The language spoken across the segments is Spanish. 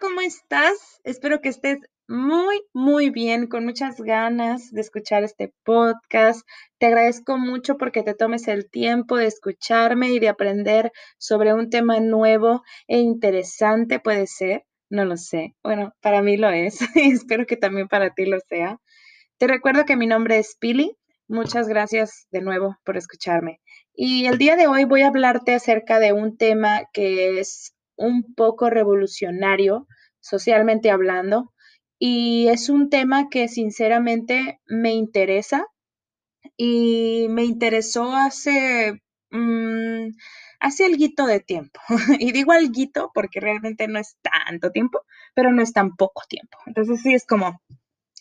¿cómo estás? Espero que estés muy, muy bien, con muchas ganas de escuchar este podcast. Te agradezco mucho porque te tomes el tiempo de escucharme y de aprender sobre un tema nuevo e interesante, puede ser. No lo sé. Bueno, para mí lo es y espero que también para ti lo sea. Te recuerdo que mi nombre es Pili. Muchas gracias de nuevo por escucharme. Y el día de hoy voy a hablarte acerca de un tema que es un poco revolucionario socialmente hablando y es un tema que sinceramente me interesa y me interesó hace, mm, hace de tiempo. y digo algo porque realmente no es tanto tiempo, pero no es tan poco tiempo. Entonces sí es como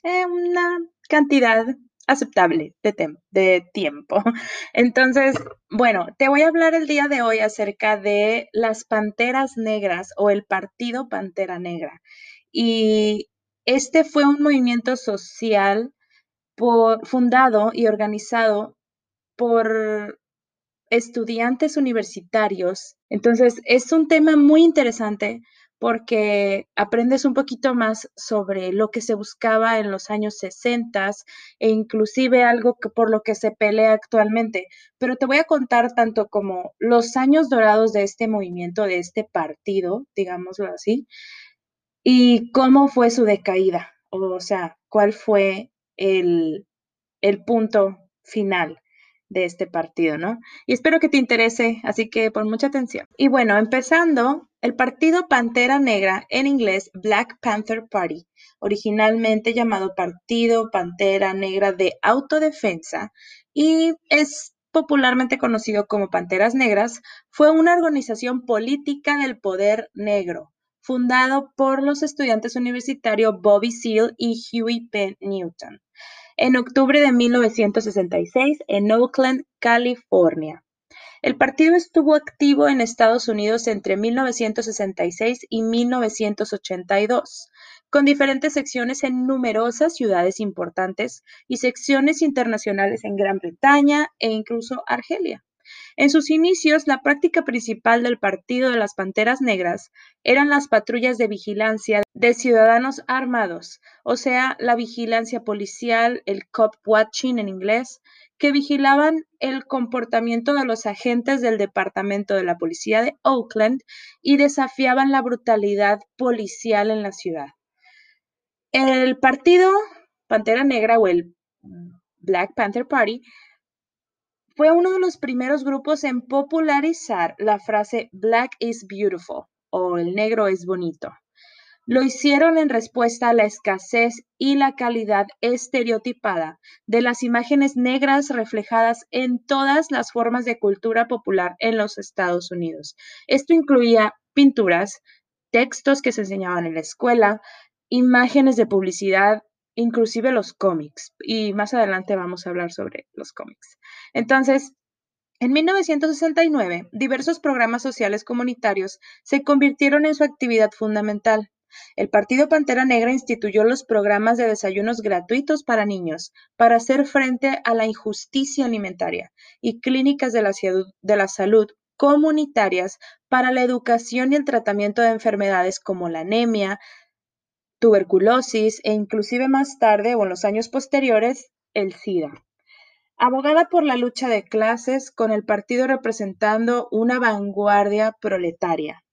eh, una cantidad aceptable de, de tiempo. Entonces, bueno, te voy a hablar el día de hoy acerca de las Panteras Negras o el Partido Pantera Negra. Y este fue un movimiento social por, fundado y organizado por estudiantes universitarios. Entonces, es un tema muy interesante porque aprendes un poquito más sobre lo que se buscaba en los años 60 e inclusive algo que por lo que se pelea actualmente. Pero te voy a contar tanto como los años dorados de este movimiento, de este partido, digámoslo así, y cómo fue su decaída, o sea, cuál fue el, el punto final de este partido, ¿no? Y espero que te interese, así que pon mucha atención. Y bueno, empezando, el partido Pantera Negra, en inglés Black Panther Party, originalmente llamado Partido Pantera Negra de Autodefensa y es popularmente conocido como Panteras Negras, fue una organización política del poder negro, fundado por los estudiantes universitarios Bobby Seale y Huey Penn Newton en octubre de 1966 en Oakland, California. El partido estuvo activo en Estados Unidos entre 1966 y 1982, con diferentes secciones en numerosas ciudades importantes y secciones internacionales en Gran Bretaña e incluso Argelia. En sus inicios, la práctica principal del Partido de las Panteras Negras eran las patrullas de vigilancia de ciudadanos armados, o sea, la vigilancia policial, el cop watching en inglés, que vigilaban el comportamiento de los agentes del Departamento de la Policía de Oakland y desafiaban la brutalidad policial en la ciudad. El partido Pantera Negra o el Black Panther Party fue uno de los primeros grupos en popularizar la frase Black is beautiful o el negro es bonito. Lo hicieron en respuesta a la escasez y la calidad estereotipada de las imágenes negras reflejadas en todas las formas de cultura popular en los Estados Unidos. Esto incluía pinturas, textos que se enseñaban en la escuela, imágenes de publicidad, inclusive los cómics. Y más adelante vamos a hablar sobre los cómics. Entonces, en 1969, diversos programas sociales comunitarios se convirtieron en su actividad fundamental. El Partido Pantera Negra instituyó los programas de desayunos gratuitos para niños para hacer frente a la injusticia alimentaria y clínicas de la, salud comunitarias para la educación y el tratamiento de enfermedades como la anemia, tuberculosis e inclusive más tarde o en los años posteriores, el SIDA. Abogada por la lucha de clases con el partido representando una vanguardia proletaria.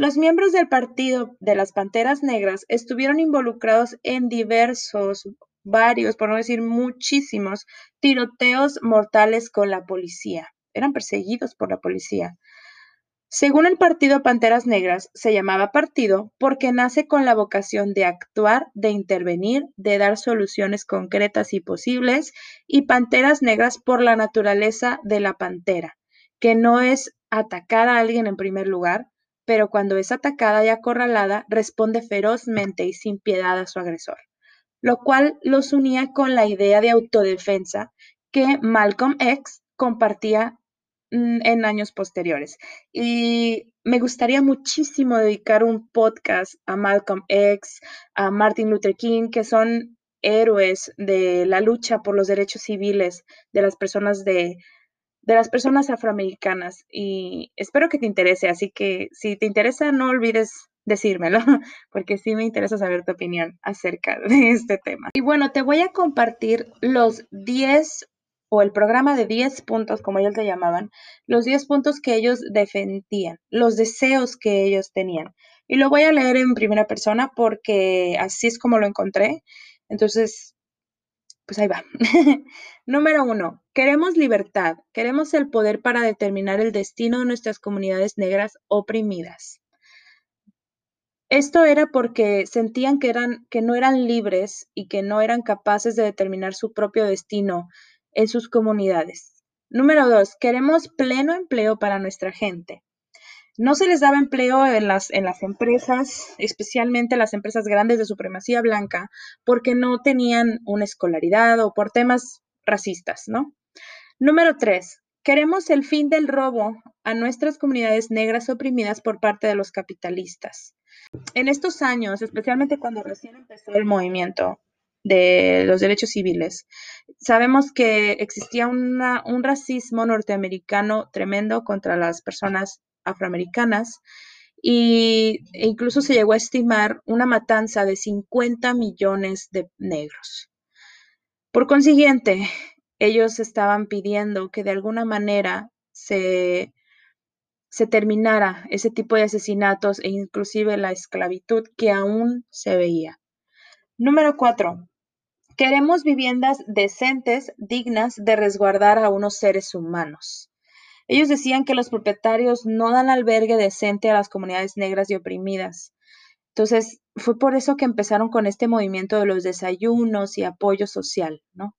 Los miembros del Partido de las Panteras Negras estuvieron involucrados en diversos, varios, por no decir muchísimos, tiroteos mortales con la policía. Eran perseguidos por la policía. Según el partido Panteras Negras, se llamaba partido porque nace con la vocación de actuar, de intervenir, de dar soluciones concretas y posibles, y Panteras Negras por la naturaleza de la pantera, que no es atacar a alguien en primer lugar, pero cuando es atacada y acorralada, responde ferozmente y sin piedad a su agresor, lo cual los unía con la idea de autodefensa que Malcolm X compartía Mm, en años posteriores. Y me gustaría muchísimo dedicar un podcast a Malcolm X, a Martin Luther King, que son héroes de la lucha por los derechos civiles de las personas de, de las personas afroamericanas y espero que te interese, así que si te interesa no olvides decírmelo, porque sí me interesa saber tu opinión acerca de este tema. Y bueno, te voy a compartir los 10 o el programa de 10 puntos, como ellos le llamaban, los 10 puntos que ellos defendían, los deseos que ellos tenían. Y lo voy a leer en primera persona porque así es como lo encontré. Entonces, pues ahí va. Número uno, queremos libertad, queremos el poder para determinar el destino de nuestras comunidades negras oprimidas. Esto era porque sentían que, eran, que no eran libres y que no eran capaces de determinar su propio destino en sus comunidades. Número dos, queremos pleno empleo para nuestra gente. No se les daba empleo en las, en las empresas, especialmente las empresas grandes de supremacía blanca, porque no tenían una escolaridad o por temas racistas, ¿no? Número tres, queremos el fin del robo a nuestras comunidades negras oprimidas por parte de los capitalistas. En estos años, especialmente cuando recién empezó el movimiento de los derechos civiles, sabemos que existía un racismo norteamericano tremendo contra las personas afroamericanas y, e incluso se llegó a estimar una matanza de 50 millones de negros. Por consiguiente, ellos estaban pidiendo que de alguna manera se, se terminara ese tipo de asesinatos e inclusive la esclavitud que aún se veía. Número cuatro, queremos viviendas decentes, dignas de resguardar a unos seres humanos. Ellos decían que los propietarios no dan albergue decente a las comunidades negras y oprimidas. Entonces, fue por eso que empezaron con este movimiento de los desayunos y apoyo social, ¿no?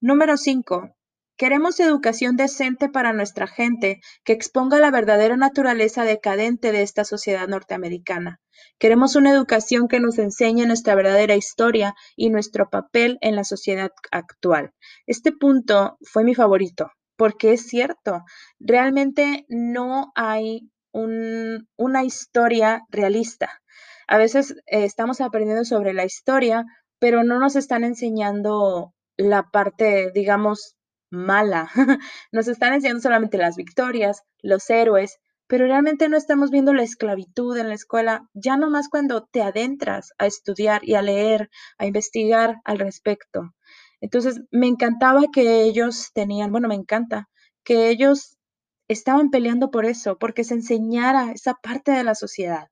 Número 5. Queremos educación decente para nuestra gente que exponga la verdadera naturaleza decadente de esta sociedad norteamericana. Queremos una educación que nos enseñe nuestra verdadera historia y nuestro papel en la sociedad actual. Este punto fue mi favorito porque es cierto, realmente no hay una historia realista. A veces eh, estamos aprendiendo sobre la historia, pero no nos están enseñando la parte, digamos, mala. Nos están enseñando solamente las victorias, los héroes, pero realmente no estamos viendo la esclavitud en la escuela, ya nomás cuando te adentras a estudiar y a leer, a investigar al respecto. Entonces, me encantaba que ellos tenían, bueno, me encanta, que ellos estaban peleando por eso, porque se enseñara esa parte de la sociedad.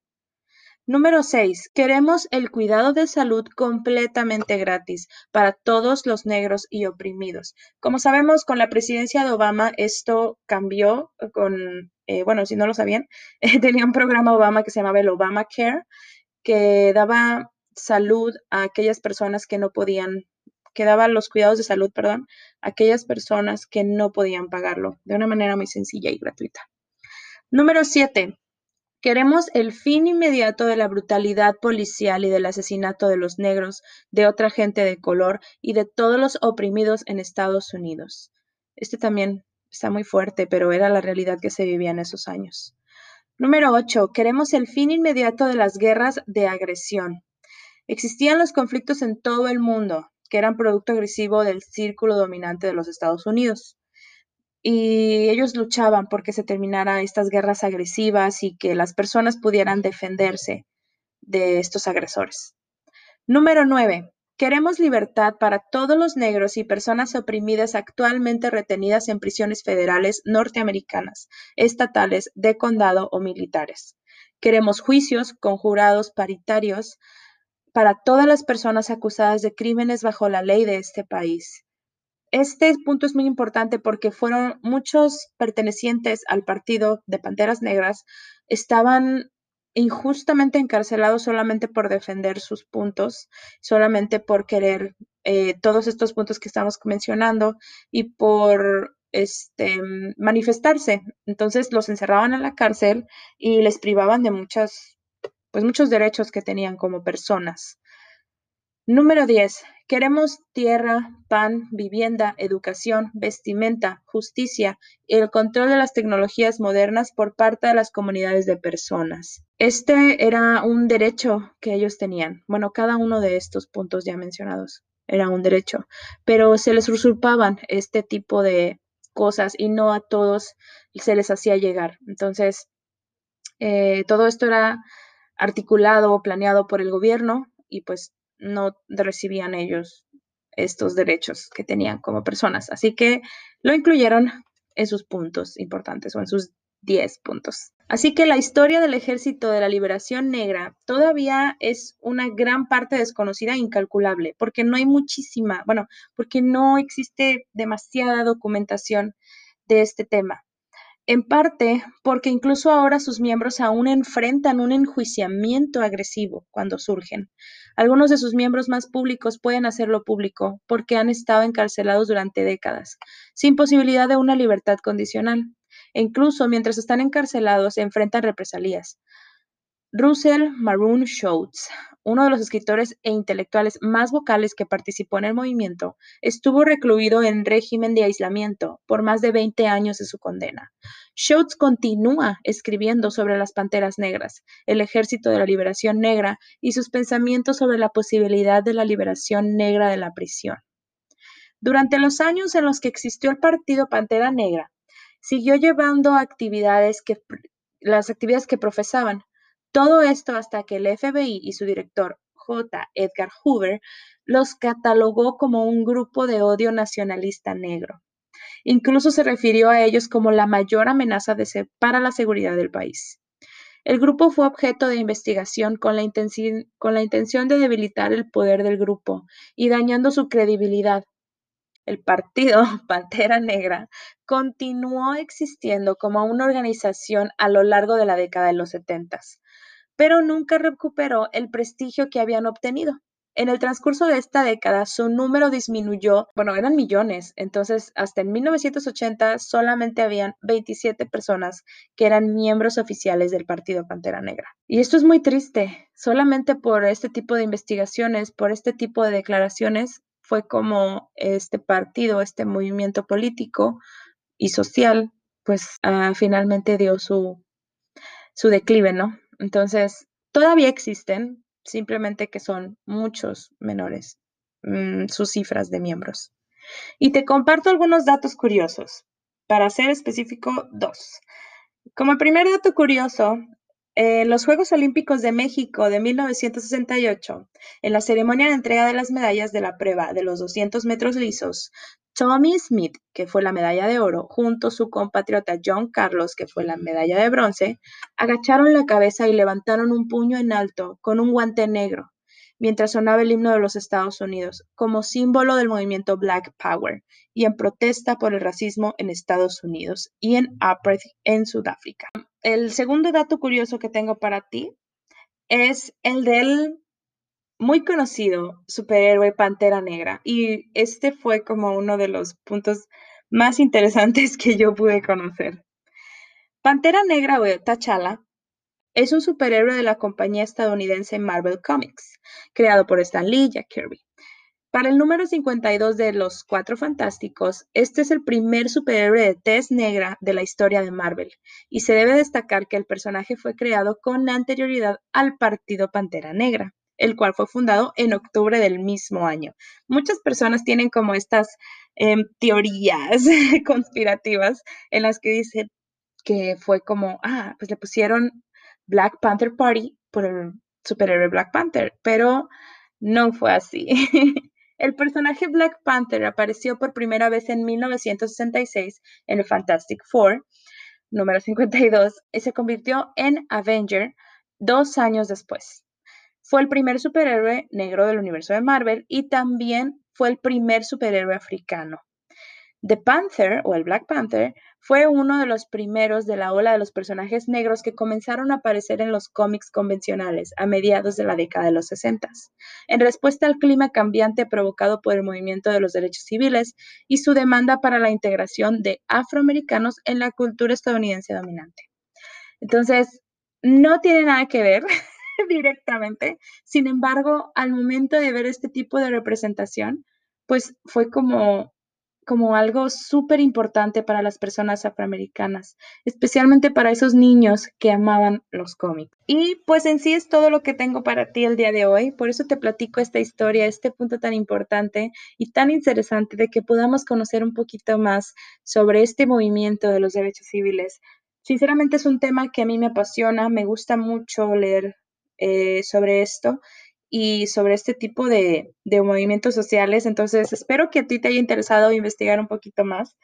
Número 6. Queremos el cuidado de salud completamente gratis para todos los negros y oprimidos. Como sabemos, con la presidencia de Obama esto cambió con, eh, bueno, si no lo sabían, tenía un programa Obama que se llamaba el Obamacare, que daba salud a aquellas personas que no podían que daba los cuidados de salud, perdón, a aquellas personas que no podían pagarlo de una manera muy sencilla y gratuita. Número 7. Queremos el fin inmediato de la brutalidad policial y del asesinato de los negros, de otra gente de color y de todos los oprimidos en Estados Unidos. Este también está muy fuerte, pero era la realidad que se vivía en esos años. Número 8. Queremos el fin inmediato de las guerras de agresión. Existían los conflictos en todo el mundo, que eran producto agresivo del círculo dominante de los Estados Unidos. Y ellos luchaban porque se terminaran estas guerras agresivas y que las personas pudieran defenderse de estos agresores. Número 9. Queremos libertad para todos los negros y personas oprimidas actualmente retenidas en prisiones federales norteamericanas, estatales, de condado o militares. Queremos juicios con jurados paritarios para todas las personas acusadas de crímenes bajo la ley de este país. Este punto es muy importante porque fueron muchos pertenecientes al partido de Panteras Negras estaban injustamente encarcelados solamente por defender sus puntos, solamente por querer eh, todos estos puntos que estamos mencionando y por este, manifestarse. Entonces los encerraban en la cárcel y les privaban de muchas pues muchos derechos que tenían como personas. Número 10. Queremos tierra, pan, vivienda, educación, vestimenta, justicia y el control de las tecnologías modernas por parte de las comunidades de personas. Este era un derecho que ellos tenían. Bueno, cada uno de estos puntos ya mencionados era un derecho, pero se les usurpaban este tipo de cosas y no a todos se les hacía llegar. Entonces, eh, todo esto era articulado o planeado por el gobierno y pues no recibían ellos estos derechos que tenían como personas. Así que lo incluyeron en sus puntos importantes o en sus 10 puntos. Así que la historia del Ejército de la Liberación Negra todavía es una gran parte desconocida e incalculable, porque no hay muchísima, bueno, porque no existe demasiada documentación de este tema. En parte porque incluso ahora sus miembros aún enfrentan un enjuiciamiento agresivo cuando surgen. Algunos de sus miembros más públicos pueden hacerlo público porque han estado encarcelados durante décadas, sin posibilidad de una libertad condicional. E incluso mientras están encarcelados enfrentan represalias. Russell Maroon Schultz, uno de los escritores e intelectuales más vocales que participó en el movimiento, estuvo recluido en régimen de aislamiento por más de 20 años de su condena. Schultz continúa escribiendo sobre las Panteras Negras, el Ejército de la Liberación Negra y sus pensamientos sobre la posibilidad de la liberación negra de la prisión. Durante los años en los que existió el Partido Pantera Negra, siguió llevando actividades que, las actividades que profesaban, todo esto hasta que el FBI y su director, J. Edgar Hoover, los catalogó como un grupo de odio nacionalista negro. Incluso se refirió a ellos como la mayor amenaza para la seguridad del país. El grupo fue objeto de investigación con la, con la intención de debilitar el poder del grupo y dañando su credibilidad. El partido Pantera Negra continuó existiendo como una organización a lo largo de la década de los setentas pero nunca recuperó el prestigio que habían obtenido. En el transcurso de esta década, su número disminuyó, bueno, eran millones, entonces hasta en 1980 solamente habían 27 personas que eran miembros oficiales del Partido Pantera Negra. Y esto es muy triste, solamente por este tipo de investigaciones, por este tipo de declaraciones, fue como este partido, este movimiento político y social, pues ah, finalmente dio su, su declive, ¿no? Entonces, todavía existen, simplemente que son muchos menores mm, sus cifras de miembros. Y te comparto algunos datos curiosos. Para ser específico, dos. Como primer dato curioso, en los Juegos Olímpicos de México de 1968, en la ceremonia de entrega de las medallas de la prueba de los 200 metros lisos, Tommy Smith, que fue la medalla de oro, junto a su compatriota John Carlos, que fue la medalla de bronce, agacharon la cabeza y levantaron un puño en alto con un guante negro, mientras sonaba el himno de los Estados Unidos, como símbolo del movimiento Black Power y en protesta por el racismo en Estados Unidos y en apartheid en Sudáfrica. El segundo dato curioso que tengo para ti es el del muy conocido superhéroe Pantera Negra y este fue como uno de los puntos más interesantes que yo pude conocer. Pantera Negra o T'Challa es un superhéroe de la compañía estadounidense Marvel Comics, creado por Stan Lee y Jack Kirby. Para el número 52 de Los Cuatro Fantásticos, este es el primer superhéroe de tez negra de la historia de Marvel, y se debe destacar que el personaje fue creado con anterioridad al Partido Pantera Negra el cual fue fundado en octubre del mismo año. Muchas personas tienen como estas em, teorías conspirativas en las que dicen que fue como, ah, pues le pusieron Black Panther Party por el superhéroe Black Panther, pero no fue así. El personaje Black Panther apareció por primera vez en 1966 en el Fantastic Four, número 52, y se convirtió en Avenger dos años después. Fue el primer superhéroe negro del universo de Marvel y también fue el primer superhéroe africano. The Panther o el Black Panther fue uno de los primeros de la ola de los personajes negros que comenzaron a aparecer en los cómics convencionales a mediados de la década de los 60, en respuesta al clima cambiante provocado por el movimiento de los derechos civiles y su demanda para la integración de afroamericanos en la cultura estadounidense dominante. Entonces, no tiene nada que ver directamente. Sin embargo, al momento de ver este tipo de representación, pues fue como, como algo súper importante para las personas afroamericanas, especialmente para esos niños que amaban los cómics. Y pues en sí es todo lo que tengo para ti el día de hoy, por eso te platico esta historia, este punto tan importante y tan interesante de que podamos conocer un poquito más sobre este movimiento de los derechos civiles. Sinceramente es un tema que a mí me apasiona, me gusta mucho leer eh, sobre esto y sobre este tipo de, de movimientos sociales. Entonces, espero que a ti te haya interesado investigar un poquito más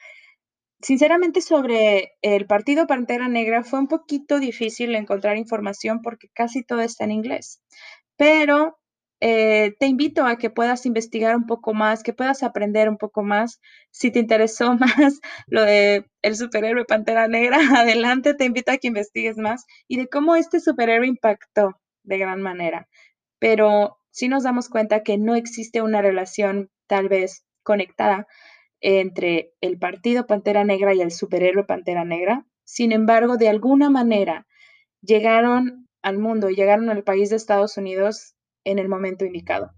sinceramente sobre el partido Pantera Negra fue un poquito difícil encontrar información porque casi todo está en inglés. Pero eh, te invito a que puedas investigar un poco más, que puedas aprender un poco más. Si te interesó más lo de el superhéroe Pantera Negra, adelante, te invito a que investigues más y de cómo este superhéroe impactó de gran manera. Pero sí nos damos cuenta que no existe una relación tal vez conectada entre el partido Pantera Negra y el superhéroe Pantera Negra. Sin embargo, de alguna manera llegaron al mundo, llegaron al país de Estados Unidos en el momento indicado.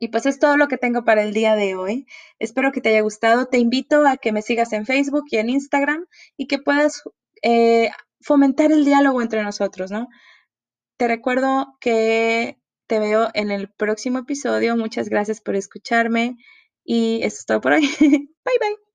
Y pues es todo lo que tengo para el día de hoy. Espero que te haya gustado. Te invito a que me sigas en Facebook y en Instagram y que puedas eh, fomentar el diálogo entre nosotros, ¿no? Te recuerdo que te veo en el próximo episodio. Muchas gracias por escucharme. Y eso es todo por hoy. bye bye.